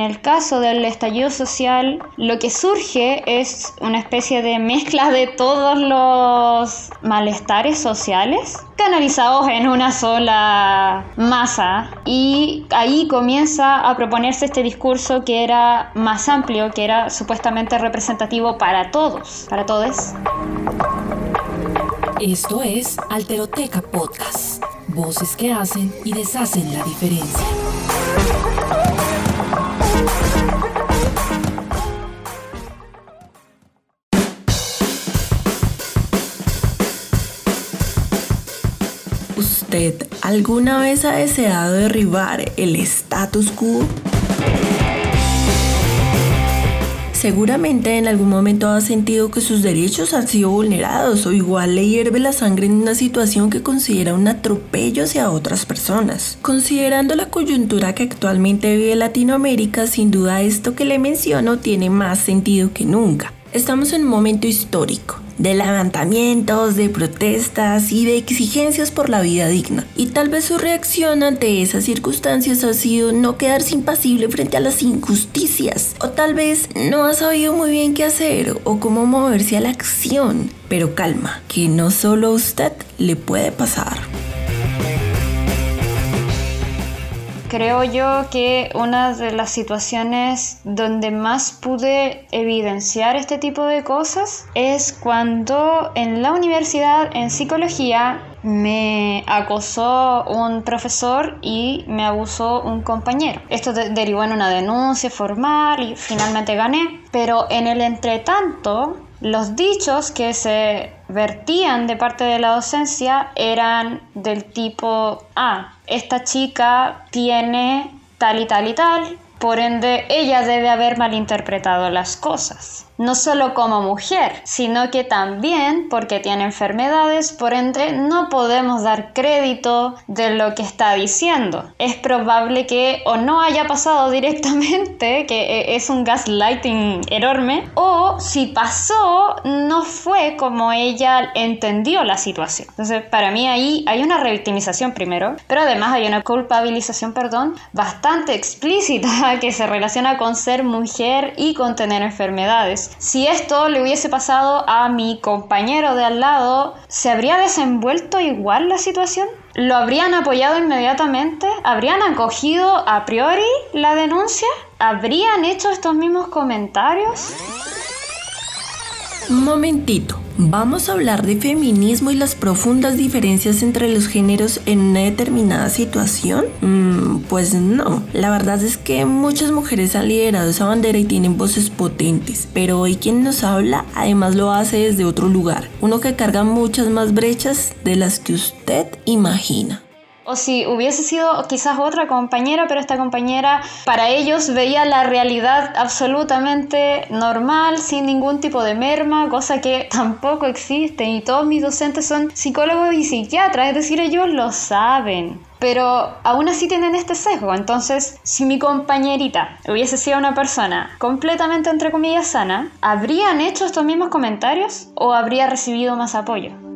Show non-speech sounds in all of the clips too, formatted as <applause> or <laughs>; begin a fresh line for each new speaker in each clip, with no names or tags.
En el caso del estallido social, lo que surge es una especie de mezcla de todos los malestares sociales canalizados en una sola masa y ahí comienza a proponerse este discurso que era más amplio, que era supuestamente representativo para todos, para todos.
Esto es Alteroteca Podcast, voces que hacen y deshacen la diferencia.
¿Usted alguna vez ha deseado derribar el status quo? Seguramente en algún momento ha sentido que sus derechos han sido vulnerados o igual le hierve la sangre en una situación que considera un atropello hacia otras personas. Considerando la coyuntura que actualmente vive Latinoamérica, sin duda esto que le menciono tiene más sentido que nunca. Estamos en un momento histórico, de levantamientos, de protestas y de exigencias por la vida digna. Y tal vez su reacción ante esas circunstancias ha sido no quedarse impasible frente a las injusticias. O tal vez no ha sabido muy bien qué hacer o cómo moverse a la acción. Pero calma, que no solo a usted le puede pasar.
Creo yo que una de las situaciones donde más pude evidenciar este tipo de cosas es cuando en la universidad en psicología me acosó un profesor y me abusó un compañero. Esto derivó en una denuncia formal y finalmente gané. Pero en el entretanto, los dichos que se vertían de parte de la docencia eran del tipo, ah, esta chica tiene tal y tal y tal, por ende ella debe haber malinterpretado las cosas no solo como mujer, sino que también porque tiene enfermedades, por ende no podemos dar crédito de lo que está diciendo. Es probable que o no haya pasado <laughs> directamente, que e, es un gaslighting enorme, o si pasó, no fue como ella entendió la situación. Entonces, para mí ahí hay una revictimización primero, pero además hay una culpabilización, perdón, bastante explícita <laughs> que se relaciona con ser mujer y con tener enfermedades si esto le hubiese pasado a mi compañero de al lado, ¿se habría desenvuelto igual la situación? ¿Lo habrían apoyado inmediatamente? ¿Habrían acogido a priori la denuncia? ¿Habrían hecho estos mismos comentarios?
Momentito. Vamos a hablar de feminismo y las profundas diferencias entre los géneros en una determinada situación. Mm, pues no, la verdad es que muchas mujeres han liderado esa bandera y tienen voces potentes, pero hoy quien nos habla además lo hace desde otro lugar, uno que carga muchas más brechas de las que usted imagina.
O si hubiese sido quizás otra compañera, pero esta compañera para ellos veía la realidad absolutamente normal, sin ningún tipo de merma, cosa que <laughs> tampoco existe. Y todos mis docentes son psicólogos y psiquiatras, es decir, ellos lo saben pero aún así tienen este sesgo. Entonces, si mi compañerita hubiese sido una persona completamente, entre comillas, sana, ¿habrían hecho estos mismos comentarios o habría recibido más apoyo?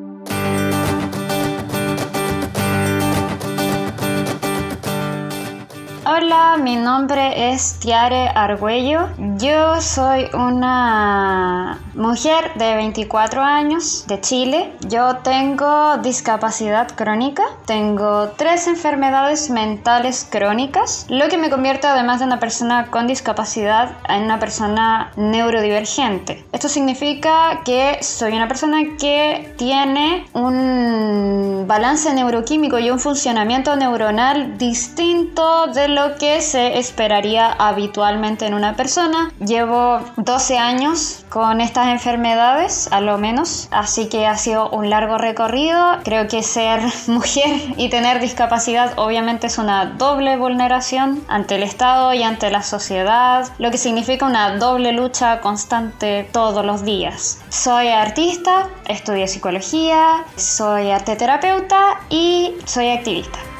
Hola, mi nombre es Tiare Argüello. Yo soy una mujer de 24 años de Chile. Yo tengo discapacidad crónica. Tengo tres enfermedades mentales crónicas, lo que me convierte además de una persona con discapacidad en una persona neurodivergente. Esto significa que soy una persona que tiene un balance neuroquímico y un funcionamiento neuronal distinto de lo que se esperaría habitualmente en una persona. Llevo 12 años con estas enfermedades, a lo menos, así que ha sido un largo recorrido. Creo que ser <laughs> mujer y tener discapacidad obviamente es una doble vulneración ante el Estado y ante la sociedad, lo que significa una doble lucha constante todos los días. Soy artista, estudié psicología, soy arteterapeuta y soy activista.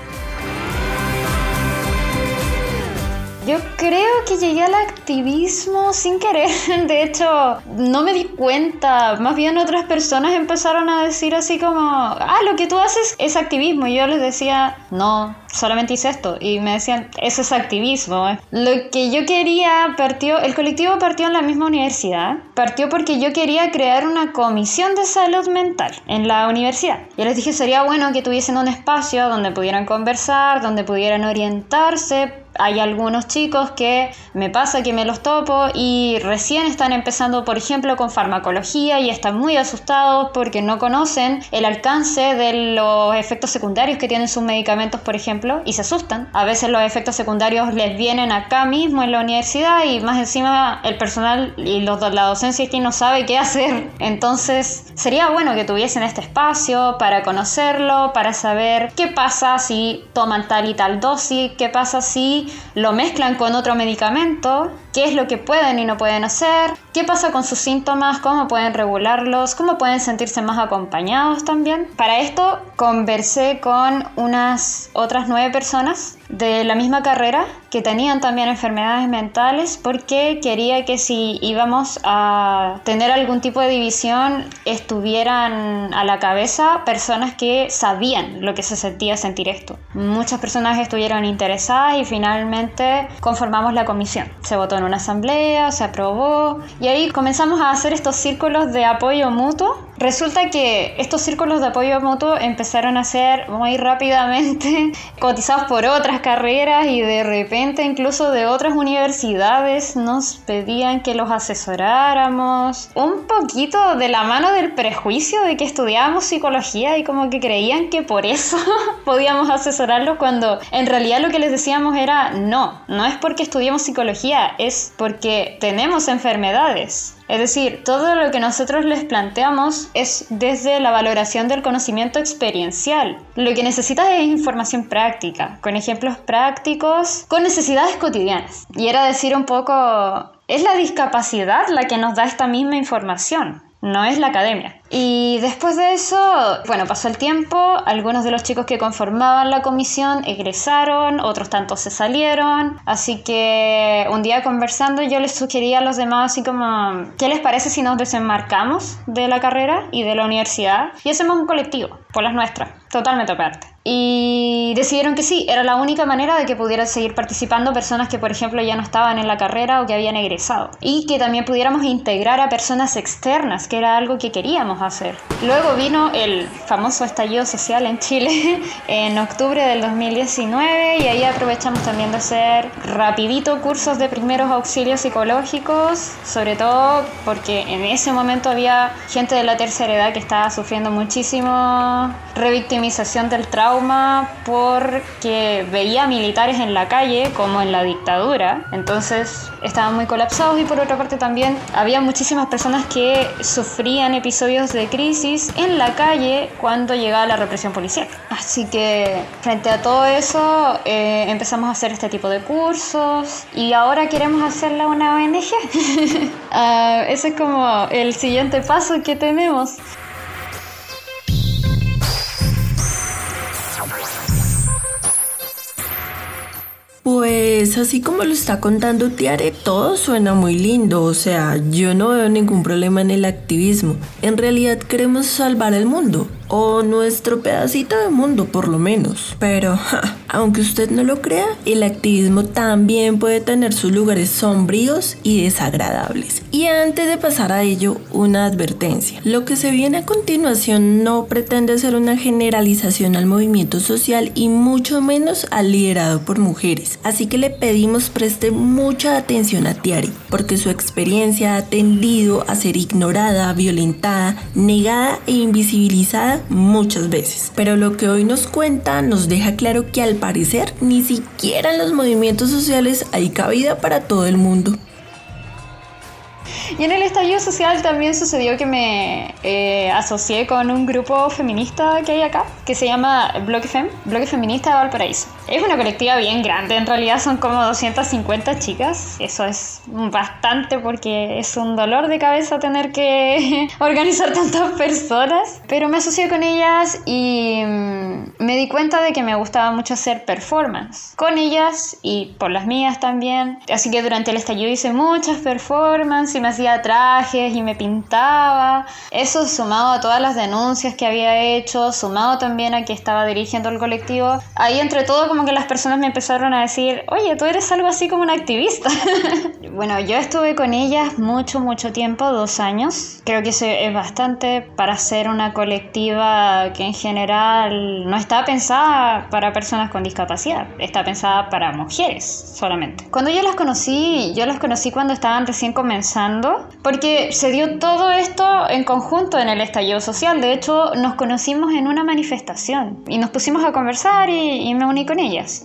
Yo creo que llegué al activismo sin querer. <laughs> De hecho, no me di cuenta. Más bien otras personas empezaron a decir así como, ah, lo que tú haces es activismo. Y yo les decía, no, solamente hice esto. Y me decían, eso es activismo. Lo que yo quería partió, el colectivo partió en la misma universidad. Partió porque yo quería crear una comisión de salud mental en la universidad. Yo les dije, sería bueno que tuviesen un espacio donde pudieran conversar, donde pudieran orientarse hay algunos chicos que me pasa que me los topo y recién están empezando, por ejemplo, con farmacología y están muy asustados porque no conocen el alcance de los efectos secundarios que tienen sus medicamentos, por ejemplo, y se asustan. A veces los efectos secundarios les vienen acá mismo en la universidad y más encima el personal y los, la docencia aquí no sabe qué hacer. Entonces sería bueno que tuviesen este espacio para conocerlo, para saber qué pasa si toman tal y tal dosis, qué pasa si lo mezclan con otro medicamento, qué es lo que pueden y no pueden hacer, qué pasa con sus síntomas, cómo pueden regularlos, cómo pueden sentirse más acompañados también. Para esto conversé con unas otras nueve personas de la misma carrera que tenían también enfermedades mentales porque quería que si íbamos a tener algún tipo de división estuvieran a la cabeza personas que sabían lo que se sentía sentir esto. Muchas personas estuvieron interesadas y finalmente conformamos la comisión. Se votó en una asamblea, se aprobó y ahí comenzamos a hacer estos círculos de apoyo mutuo. Resulta que estos círculos de apoyo mutuo empezaron a ser muy rápidamente <laughs> cotizados por otras carreras y de repente incluso de otras universidades nos pedían que los asesoráramos. Un poquito de la mano del prejuicio de que estudiábamos psicología y como que creían que por eso <laughs> podíamos asesorarlos cuando en realidad lo que les decíamos era no, no es porque estudiamos psicología, es porque tenemos enfermedades. Es decir, todo lo que nosotros les planteamos es desde la valoración del conocimiento experiencial. Lo que necesitas es información práctica, con ejemplos prácticos, con necesidades cotidianas. Y era decir un poco, es la discapacidad la que nos da esta misma información no es la academia. Y después de eso, bueno, pasó el tiempo, algunos de los chicos que conformaban la comisión egresaron, otros tantos se salieron, así que un día conversando yo les sugería a los demás así como, ¿qué les parece si nos desenmarcamos de la carrera y de la universidad y hacemos un colectivo, por las nuestras, totalmente aparte? Y decidieron que sí, era la única manera de que pudieran seguir participando personas que, por ejemplo, ya no estaban en la carrera o que habían egresado. Y que también pudiéramos integrar a personas externas, que era algo que queríamos hacer. Luego vino el famoso estallido social en Chile <laughs> en octubre del 2019 y ahí aprovechamos también de hacer rapidito cursos de primeros auxilios psicológicos, sobre todo porque en ese momento había gente de la tercera edad que estaba sufriendo muchísimo revictimización del trauma porque veía militares en la calle como en la dictadura, entonces estaban muy colapsados y por otra parte también había muchísimas personas que sufrían episodios de crisis en la calle cuando llegaba la represión policial. Así que frente a todo eso eh, empezamos a hacer este tipo de cursos y ahora queremos hacerla una ONG. uh, <laughs> ese es como el siguiente paso que tenemos.
Pues así como lo está contando Tiare, todo suena muy lindo, o sea, yo no veo ningún problema en el activismo. En realidad queremos salvar el mundo, o nuestro pedacito de mundo por lo menos. Pero, aunque usted no lo crea, el activismo también puede tener sus lugares sombríos y desagradables. Y antes de pasar a ello, una advertencia. Lo que se viene a continuación no pretende ser una generalización al movimiento social y mucho menos al liderado por mujeres. Así que le pedimos preste mucha atención a Tiari, porque su experiencia ha tendido a ser ignorada, violentada, negada e invisibilizada muchas veces. Pero lo que hoy nos cuenta nos deja claro que al parecer ni siquiera en los movimientos sociales hay cabida para todo el mundo.
Y en el estallido social también sucedió que me eh, asocié con un grupo feminista que hay acá, que se llama Bloque Fem, Bloque Feminista de Valparaíso. Es una colectiva bien grande, en realidad son como 250 chicas, eso es bastante porque es un dolor de cabeza tener que <laughs> organizar tantas personas, pero me asocié con ellas y mm, me di cuenta de que me gustaba mucho hacer performance con ellas y por las mías también. Así que durante el estallido hice muchas performances y me hacía trajes y me pintaba. Eso sumado a todas las denuncias que había hecho, sumado también a que estaba dirigiendo el colectivo. Ahí entre todo como que las personas me empezaron a decir, oye, tú eres algo así como una activista. <laughs> bueno, yo estuve con ellas mucho, mucho tiempo, dos años. Creo que eso es bastante para ser una colectiva que en general no está pensada para personas con discapacidad, está pensada para mujeres solamente. Cuando yo las conocí, yo las conocí cuando estaban recién comenzando, porque se dio todo esto en conjunto en el estallido social. De hecho, nos conocimos en una manifestación y nos pusimos a conversar y, y me uní con ellas.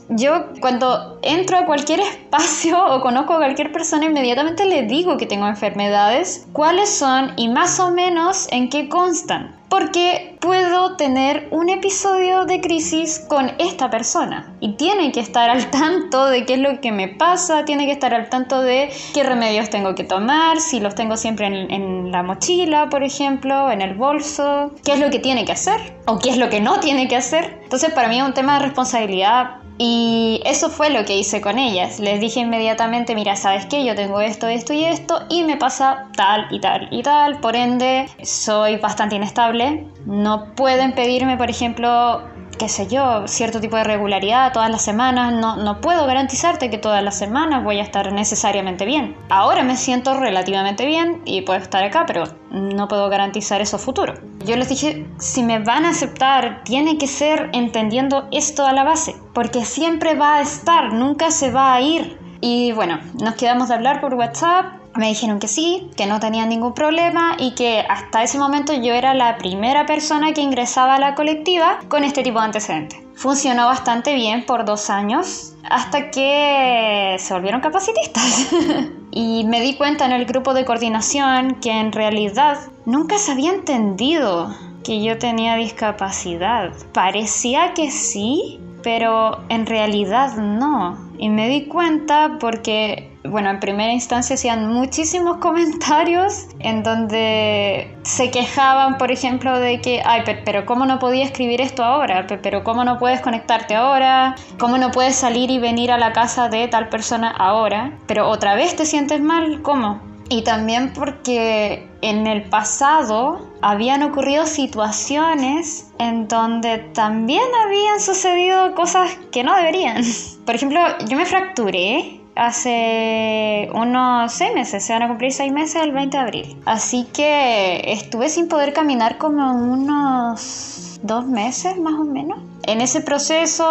Yo cuando entro a cualquier <laughs> espacio o conozco a cualquier persona, inmediatamente le digo que tengo enfermedades, cuáles son y más o menos en qué constan porque puedo tener un episodio de crisis con esta persona y tiene que estar al tanto de qué es lo que me pasa, tiene que estar al tanto de qué remedios tengo que tomar, si los tengo siempre en, la mochila, por ejemplo, en el bolso, qué es lo que tiene que hacer o qué es lo que no tiene que hacer. Entonces para mí es un tema de responsabilidad y eso fue lo que hice con ellas. Les dije inmediatamente, mira, ¿sabes qué? Yo tengo esto, esto y esto y me pasa tal y tal y tal. Por ende, soy bastante inestable. No pueden pedirme, por ejemplo, qué sé yo, cierto tipo de regularidad todas las semanas. No, no puedo garantizarte que todas las semanas voy a estar necesariamente bien. Ahora me siento relativamente bien y puedo estar acá, pero no puedo garantizar eso futuro. Yo les dije, si me van a aceptar, tiene que ser entendiendo esto a la base, porque siempre va a estar, nunca se va a ir. Y bueno, nos quedamos de hablar por WhatsApp me dijeron que sí, que no tenían ningún problema y que hasta ese momento yo era la primera persona que ingresaba a la colectiva con este tipo de antecedentes. Funcionó bastante bien por dos años hasta que se volvieron capacitistas. <laughs> y me di cuenta en el grupo de coordinación que en realidad nunca se había entendido que yo tenía discapacidad. Parecía que sí, pero en realidad no. Y me di cuenta porque, bueno, en primera instancia hacían muchísimos <laughs> comentarios en donde se quejaban, por ejemplo, de que, ay, pero ¿cómo no podía escribir esto ahora? Pero ¿cómo no puedes conectarte ahora? ¿Cómo no puedes salir y venir a la casa de tal persona ahora? Pero otra vez te sientes mal, ¿cómo? Y también porque en el pasado habían ocurrido situaciones en donde también habían sucedido cosas que no deberían. <laughs> Por ejemplo, yo me fracturé hace unos seis meses, se van a cumplir seis meses el 20 de abril. Así que estuve sin poder caminar como unos dos meses más o menos. En ese proceso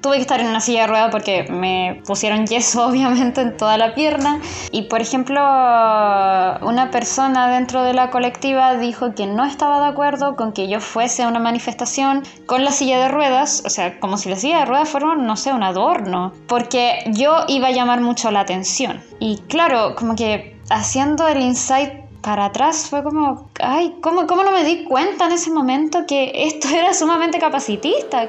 tuve que estar en una silla de ruedas porque me pusieron yeso <laughs> obviamente en toda la pierna y por ejemplo una persona dentro de la colectiva dijo que no estaba de acuerdo con que yo fuese a una manifestación con la silla de ruedas, o sea, como si la silla de ruedas fuera, no sé, un adorno, porque yo iba a llamar mucho la atención. Y claro, como que haciendo el insight para atrás fue como, ay, ¿cómo, ¿cómo no me di cuenta en ese momento que esto era sumamente capacitista?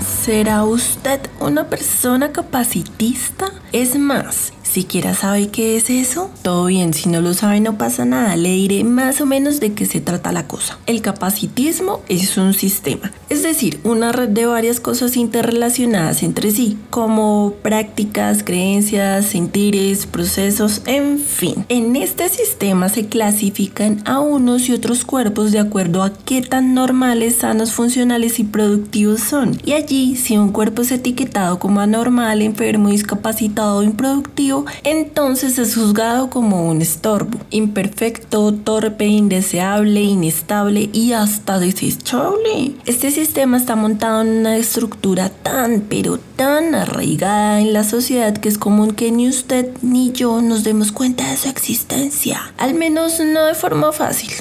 ¿Será usted una persona capacitista? Es más, siquiera sabe qué es eso? Todo bien, si no lo sabe no pasa nada, le diré más o menos de qué se trata la cosa. El capacitismo es un sistema, es decir, una red de varias cosas interrelacionadas entre sí, como prácticas, creencias, sentires, procesos, en fin. En este sistema se clasifican a unos y otros cuerpos de acuerdo a qué tan normales, sanos, funcionales y productivos son. Y allí, si un cuerpo es etiquetado como anormal, enfermo, discapacitado o improductivo, entonces es juzgado como un estorbo, imperfecto, torpe, indeseable, inestable y hasta desechable. Este sistema está montado en una estructura tan, pero tan arraigada en la sociedad que es común que ni usted ni yo nos demos cuenta de su existencia, al menos no de forma fácil.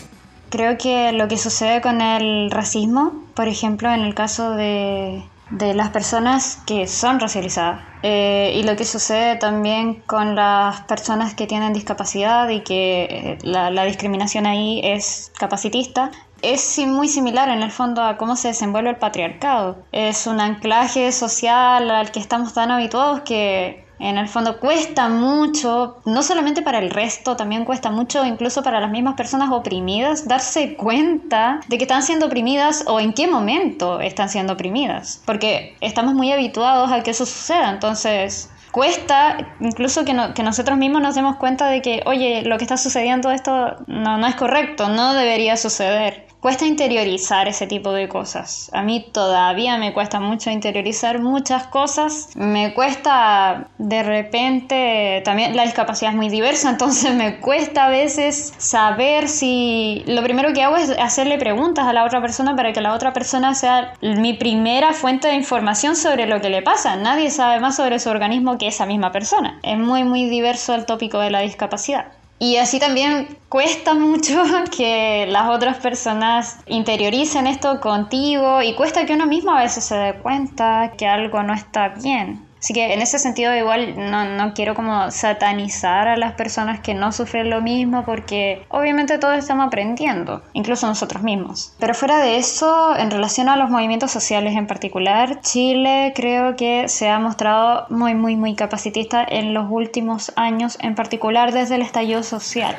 Creo que lo que sucede con el racismo, por ejemplo, en el caso de de las personas que son racializadas eh, y lo que sucede también con las personas que tienen discapacidad y que eh, la, la, discriminación ahí es capacitista es muy similar en el fondo a cómo se desenvuelve el patriarcado. Es un anclaje social al que estamos tan habituados que En el fondo cuesta mucho, no solamente para el resto, también cuesta mucho incluso para las mismas personas oprimidas darse cuenta de que están siendo oprimidas o en qué momento están siendo oprimidas. Porque estamos muy habituados a que eso suceda, entonces cuesta incluso que, que, nosotros mismos nos demos cuenta de que, oye, lo que está sucediendo esto no, no es correcto, no debería suceder cuesta interiorizar ese tipo de cosas. A mí todavía me cuesta mucho interiorizar muchas cosas. Me cuesta de repente, también la discapacidad es muy diversa, <laughs> entonces me cuesta a veces saber si... Lo primero que hago es hacerle preguntas a la otra persona para que la otra persona sea mi primera fuente de información sobre lo que le pasa. Nadie sabe más sobre su organismo que esa misma persona. Es muy, muy diverso el tópico de la discapacidad. Y así también cuesta mucho <laughs> que las otras personas interioricen esto contigo y cuesta que uno mismo a veces se dé cuenta que algo no está bien. Así que en ese sentido igual no, no, quiero como satanizar a las personas que no sufren lo mismo porque obviamente todos estamos aprendiendo, incluso nosotros mismos. Pero fuera de eso, en relación a los movimientos sociales en particular, Chile creo que se ha mostrado muy muy muy capacitista en los últimos años, en particular desde el estallido social.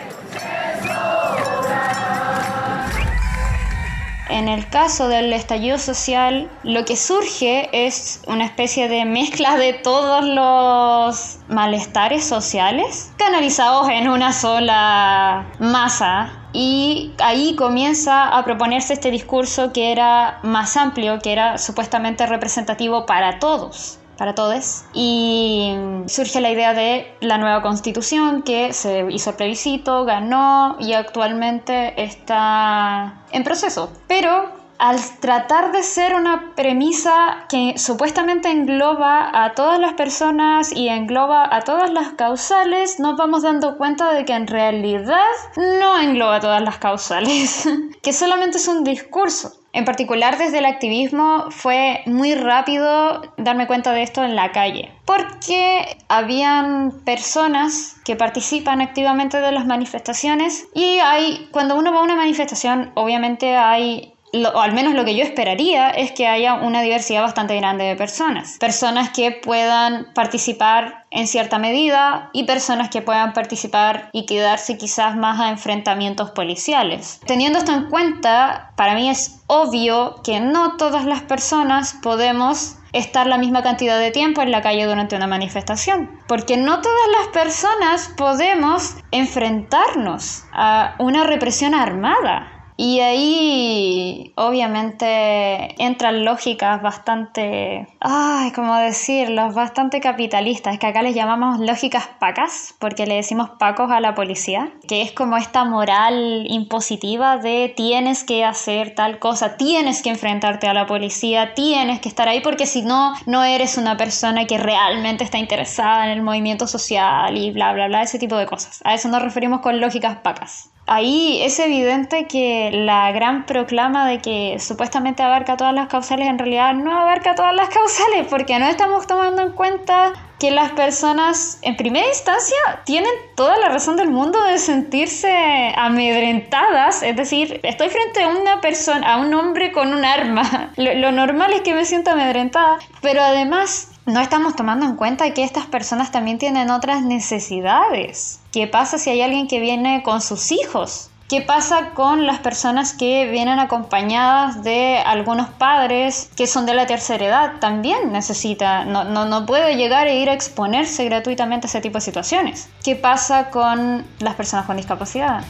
En el caso del estallido social, lo que surge es una especie de mezcla de todos los malestares sociales canalizados en una sola masa. Y ahí comienza a proponerse este discurso que era más amplio, que era supuestamente representativo para todos para todos. Y surge la idea de la nueva constitución que se hizo plebiscito, ganó y actualmente está en proceso. Pero al tratar de ser una premisa que supuestamente engloba a todas las personas y engloba a todas las causales, nos vamos dando cuenta de que en realidad no engloba todas las causales, <laughs> que solamente es un discurso. En particular desde el activismo fue muy rápido darme cuenta de esto en la calle, porque habían personas que participan activamente de las manifestaciones y hay, cuando uno va a una manifestación, obviamente hay o al menos lo que yo esperaría es que haya una diversidad bastante grande de personas. Personas que puedan participar en cierta medida y personas que puedan participar y quedarse quizás más a enfrentamientos policiales. Teniendo esto en cuenta, para mí es obvio que no todas las personas podemos estar la misma cantidad de tiempo en la calle durante una manifestación, porque no todas las personas podemos enfrentarnos a una represión armada. Y ahí obviamente entran lógicas bastante, ay, ¿cómo decirlo? Bastante capitalistas, que acá les llamamos lógicas pacas, porque le decimos pacos a la policía, que es como esta moral impositiva de tienes que hacer tal cosa, tienes que enfrentarte a la policía, tienes que estar ahí, porque si no, no eres una persona que realmente está interesada en el movimiento social y bla, bla, bla, ese tipo de cosas. A eso nos referimos con lógicas pacas ahí es evidente que la gran proclama de que supuestamente abarca todas las causales en realidad no abarca todas las causales porque no estamos tomando en cuenta que las personas en primera instancia tienen toda la razón del mundo de sentirse amedrentadas, es decir, estoy frente a una persona, a un hombre con un arma, <laughs> lo, lo normal es que me sienta amedrentada, pero además no estamos tomando en cuenta que estas personas también tienen otras necesidades. ¿Qué pasa si hay alguien que viene con sus hijos? ¿Qué pasa con las personas que vienen acompañadas de algunos padres que son de la tercera edad? También necesita, no, no, no puede llegar e ir a exponerse gratuitamente a ese tipo de situaciones. ¿Qué pasa con las personas con discapacidad?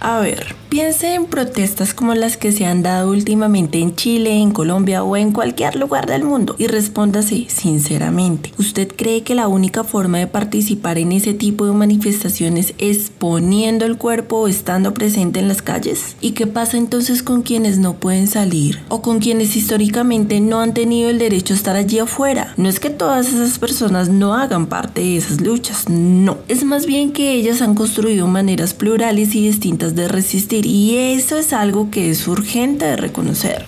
A ver, piense en protestas como las que se han dado últimamente en Chile, en Colombia o en cualquier lugar del mundo y respóndase sinceramente. ¿Usted cree que la única forma de participar en ese tipo de manifestaciones es poniendo el cuerpo o estando presente en las calles? ¿Y qué pasa entonces con quienes no pueden salir o con quienes históricamente no han tenido el derecho a estar allí afuera? No es que todas esas personas no hagan parte de esas luchas, no. Es más bien que ellas han construido maneras plurales y distintas de resistir y eso es algo que es urgente de reconocer.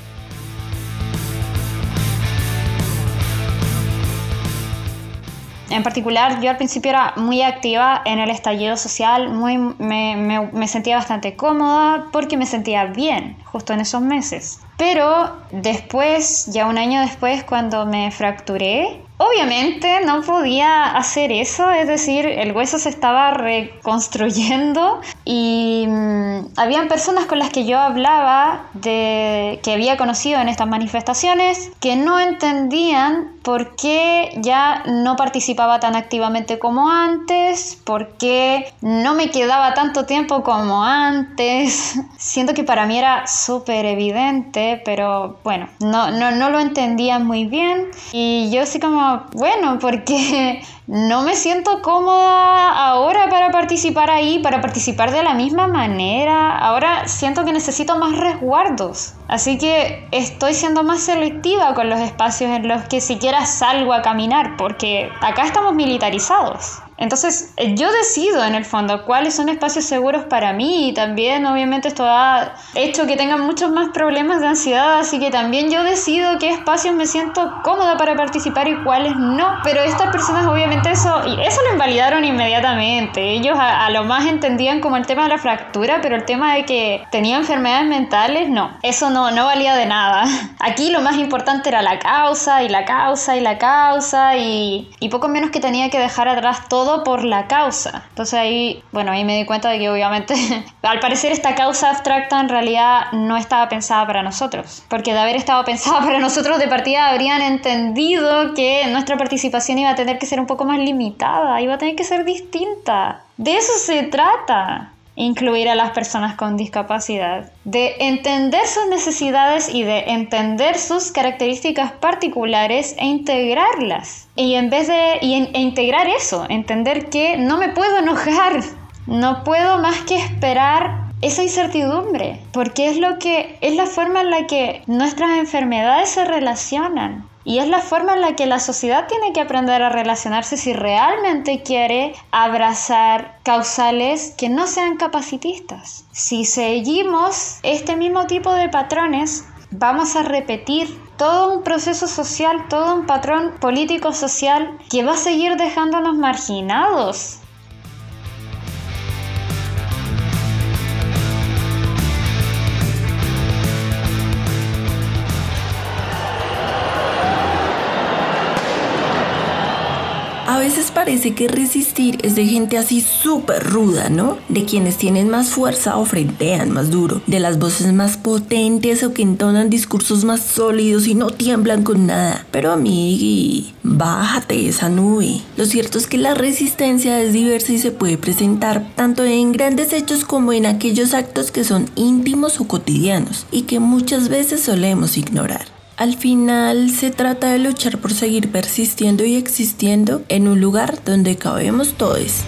En particular, yo al principio era muy activa en el estallido social, muy, me, me sentía bastante cómoda porque me sentía bien justo en esos meses. Pero después, ya un año después, cuando me fracturé, Obviamente no podía hacer eso, es decir, el hueso se estaba reconstruyendo y mm, habían personas con las que yo hablaba de que había conocido en estas manifestaciones que no entendían por qué ya no participaba tan activamente como antes, por qué no me quedaba tanto tiempo como antes. <laughs> Siento que para mí era súper evidente, pero bueno, no, no, no lo entendía muy bien y yo sí como bueno, porque <laughs> no me siento cómoda ahora para participar ahí, para participar de la misma manera. Ahora siento que necesito más resguardos. Así que estoy siendo más selectiva con los espacios en los que siquiera salgo a caminar, porque acá estamos militarizados. Entonces eh, yo decido en el fondo cuáles son espacios seguros para mí y también obviamente esto ha hecho que tenga muchos más problemas de ansiedad, así que también yo decido qué espacios me siento cómoda para participar y cuáles no. Pero estas personas obviamente eso, y eso lo invalidaron inmediatamente. Ellos a, lo más entendían como el tema de la fractura, pero el tema de que tenía enfermedades mentales, no. Eso no, no valía de nada. <laughs> Aquí lo más importante era la causa y la causa y la causa y, y poco menos que tenía que dejar atrás todo por la causa. Entonces ahí, bueno, ahí me di cuenta de que obviamente, <laughs> al parecer esta causa abstracta en realidad no estaba pensada para nosotros. Porque de haber estado pensada para nosotros de partida habrían entendido que nuestra participación iba a tener que ser un poco más limitada, iba a tener que ser distinta. De eso se trata incluir a las personas con discapacidad, de entender sus necesidades y de entender sus características particulares e integrarlas. Y en vez de e integrar eso, entender que no me puedo enojar, no puedo más que esperar esa incertidumbre, porque es lo que es la forma en la que nuestras enfermedades se relacionan. Y es la forma en la que la sociedad tiene que aprender a relacionarse si realmente quiere abrazar causales que no sean capacitistas. Si seguimos este mismo tipo de patrones, vamos a repetir todo un proceso social, todo un patrón político social que va a seguir dejándonos marginados
parece que resistir es de gente así súper ruda, ¿no? De quienes tienen más fuerza o frentean más duro, de las voces más potentes o que entonan discursos más sólidos y no tiemblan con nada. Pero amigui, bájate esa nube. Lo cierto es que la resistencia es diversa y se puede presentar tanto en grandes hechos como en aquellos actos que son íntimos o cotidianos y que muchas veces solemos ignorar. Al final se trata de luchar por seguir persistiendo y existiendo en un lugar donde cabemos todos.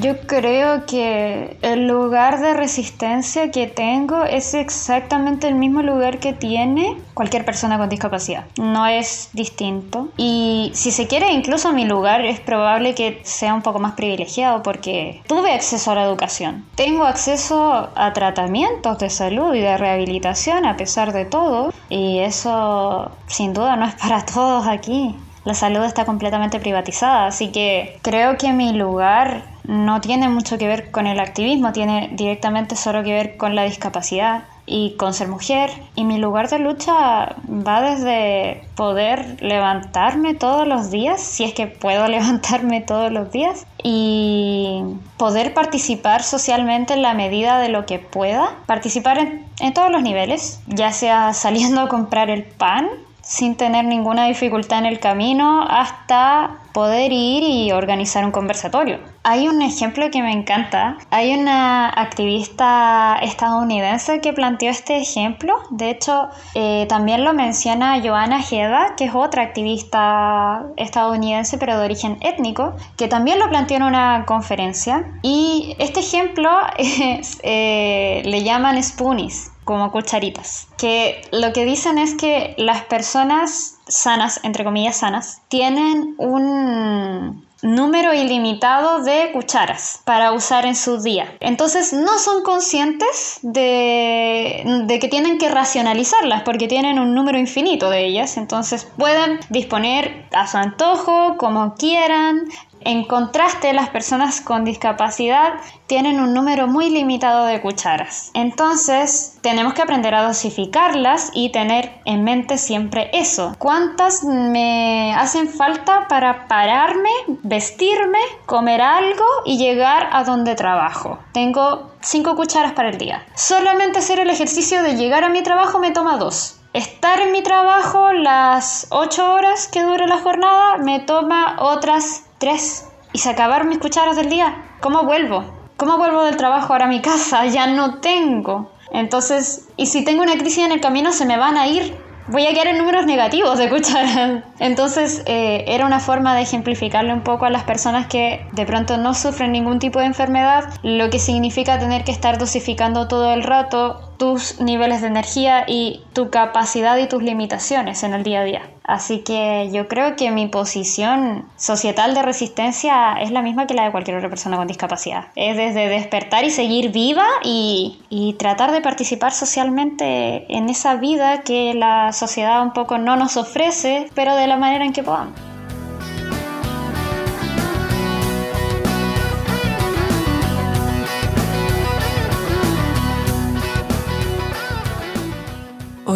Yo creo que el lugar de resistencia que tengo es exactamente el mismo lugar que tiene cualquier persona con discapacidad. No es distinto. Y si se quiere, incluso mi lugar es probable que sea un poco más privilegiado porque tuve acceso a la educación. Tengo acceso a tratamientos de salud y de rehabilitación a pesar de todo. Y eso sin duda no es <laughs> para todos aquí la salud está completamente privatizada, así que creo que mi lugar no tiene mucho que ver con el activismo, tiene directamente solo que ver con la discapacidad y con ser mujer. Y mi lugar de lucha va desde poder levantarme todos los días, si es que puedo <laughs> levantarme todos los días, y poder participar socialmente en la medida de lo que pueda, participar en, todos los niveles, ya sea saliendo a comprar el pan sin tener ninguna dificultad en el camino hasta poder ir y organizar un conversatorio. Hay un ejemplo que me encanta. Hay una activista estadounidense que planteó este ejemplo. De hecho, eh, también lo menciona Joanna Heda, que es otra activista estadounidense pero de origen étnico, que también lo planteó en una conferencia. Y este ejemplo <laughs> eh, le llaman spoonies como cucharitas, que lo que dicen es que las personas sanas, entre comillas sanas, tienen un número ilimitado de cucharas para usar en su día. Entonces no son conscientes de, de, que tienen que racionalizarlas porque tienen un número infinito de ellas. Entonces pueden disponer a su antojo, como quieran, en contraste, las personas con discapacidad tienen un número muy limitado de cucharas. Entonces, tenemos que aprender a dosificarlas y tener en mente siempre eso. ¿Cuántas me hacen falta para pararme, vestirme, comer algo y llegar a donde trabajo? Tengo 5 cucharas para el día. Solamente hacer el ejercicio de llegar a mi trabajo me toma 2 estar en mi trabajo las 8 horas que dure la jornada me toma otras tres. Y se acabar mis cucharas del día. ¿Cómo vuelvo? ¿Cómo vuelvo del trabajo ahora a mi casa? Ya no tengo. Entonces, y si tengo una crisis en el camino, se me van a ir. Voy a quedar en números negativos de cucharas. <laughs> Entonces, eh, era una forma de ejemplificarle un poco a las personas que de pronto no sufren ningún tipo de enfermedad, lo que significa tener que estar dosificando todo el rato tus niveles de energía y tu capacidad y tus limitaciones en el día a día. Así que yo creo que mi posición societal de resistencia es la misma que la de cualquier otra persona con discapacidad. Es desde despertar y seguir viva y, y tratar de participar socialmente en esa vida que la sociedad un poco no nos ofrece, pero de la manera en que podamos.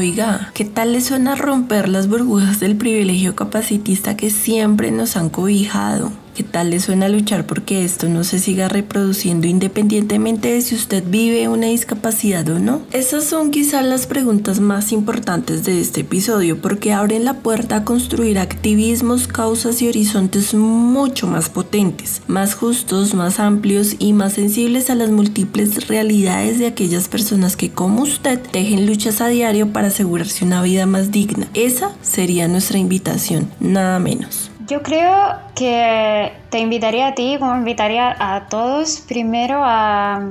Oiga, ¿qué tal le suena romper las burbujas del privilegio capacitista que siempre nos han cobijado? ¿Qué tal le suena luchar porque esto no se siga reproduciendo independientemente de si usted vive una discapacidad o no? Esas son quizás las preguntas más importantes de este episodio porque abren la puerta a construir activismos, causas y horizontes mucho más potentes, más justos, más amplios y más sensibles a las múltiples realidades de aquellas personas que como usted dejen luchas a diario para asegurarse una vida más digna. Esa sería nuestra invitación, nada menos.
Yo creo que te invitaría a ti, como invitaría a todos, primero a,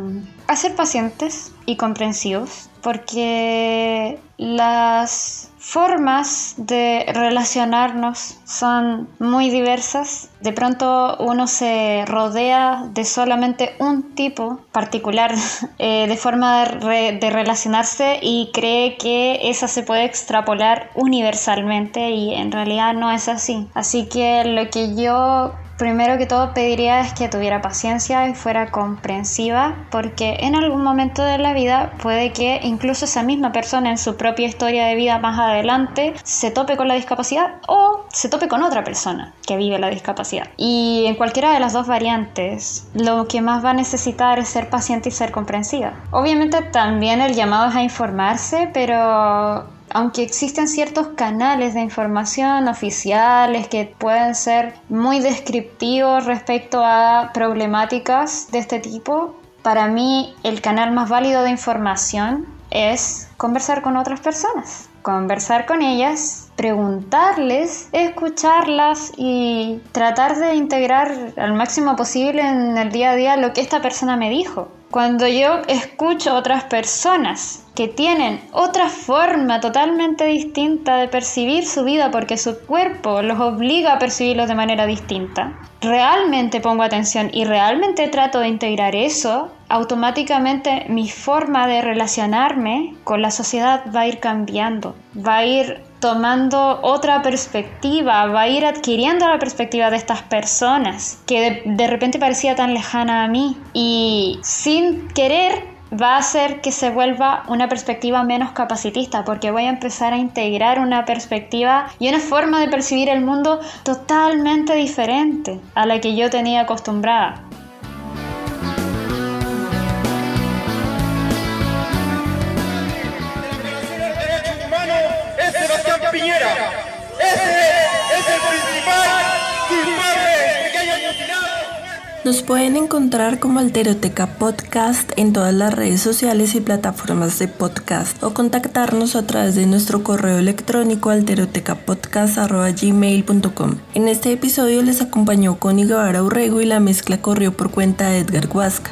a ser pacientes y comprensivos, porque las formas de relacionarnos son muy diversas. De pronto uno se rodea de solamente un tipo particular <laughs> eh, de forma de, de, relacionarse y cree que esa se puede extrapolar universalmente y en realidad no es así. Así que lo que yo primero que todo pediría es que tuviera paciencia y fuera comprensiva porque en algún momento de la vida puede que incluso esa misma persona en su propia historia de vida más adelante se tope con la discapacidad o se tope con otra persona que vive la discapacidad. Y en cualquiera de las dos variantes, lo que más va a necesitar es ser paciente y ser comprensiva. Obviamente también el llamado es a informarse, pero aunque existen ciertos canales de información oficiales que pueden ser muy descriptivos respecto a problemáticas de este tipo, para mí el canal más válido de información es conversar con otras personas, conversar con ellas, preguntarles, escucharlas y tratar de integrar al máximo posible en el día a día lo que esta persona me dijo. Cuando yo escucho otras personas que tienen otra forma totalmente distinta de percibir su vida porque su cuerpo los obliga a percibirlos de manera distinta, realmente pongo atención y realmente trato de integrar eso, automáticamente mi forma de relacionarme con la sociedad va a ir cambiando, va a ir tomando otra perspectiva, va a ir adquiriendo la perspectiva de estas personas que de, repente parecía tan lejana a mí y sin querer va a hacer que se vuelva una perspectiva menos capacitista porque voy a empezar a integrar una perspectiva y una forma de percibir el mundo totalmente diferente a la que yo tenía acostumbrada.
Nos pueden encontrar como Alteroteca Podcast en todas las redes sociales y plataformas de podcast o contactarnos a través de nuestro correo electrónico alterotecapodcast.gmail.com. En este episodio les acompañó Connie Guevara Urrego y la mezcla corrió por cuenta de Edgar Huasca.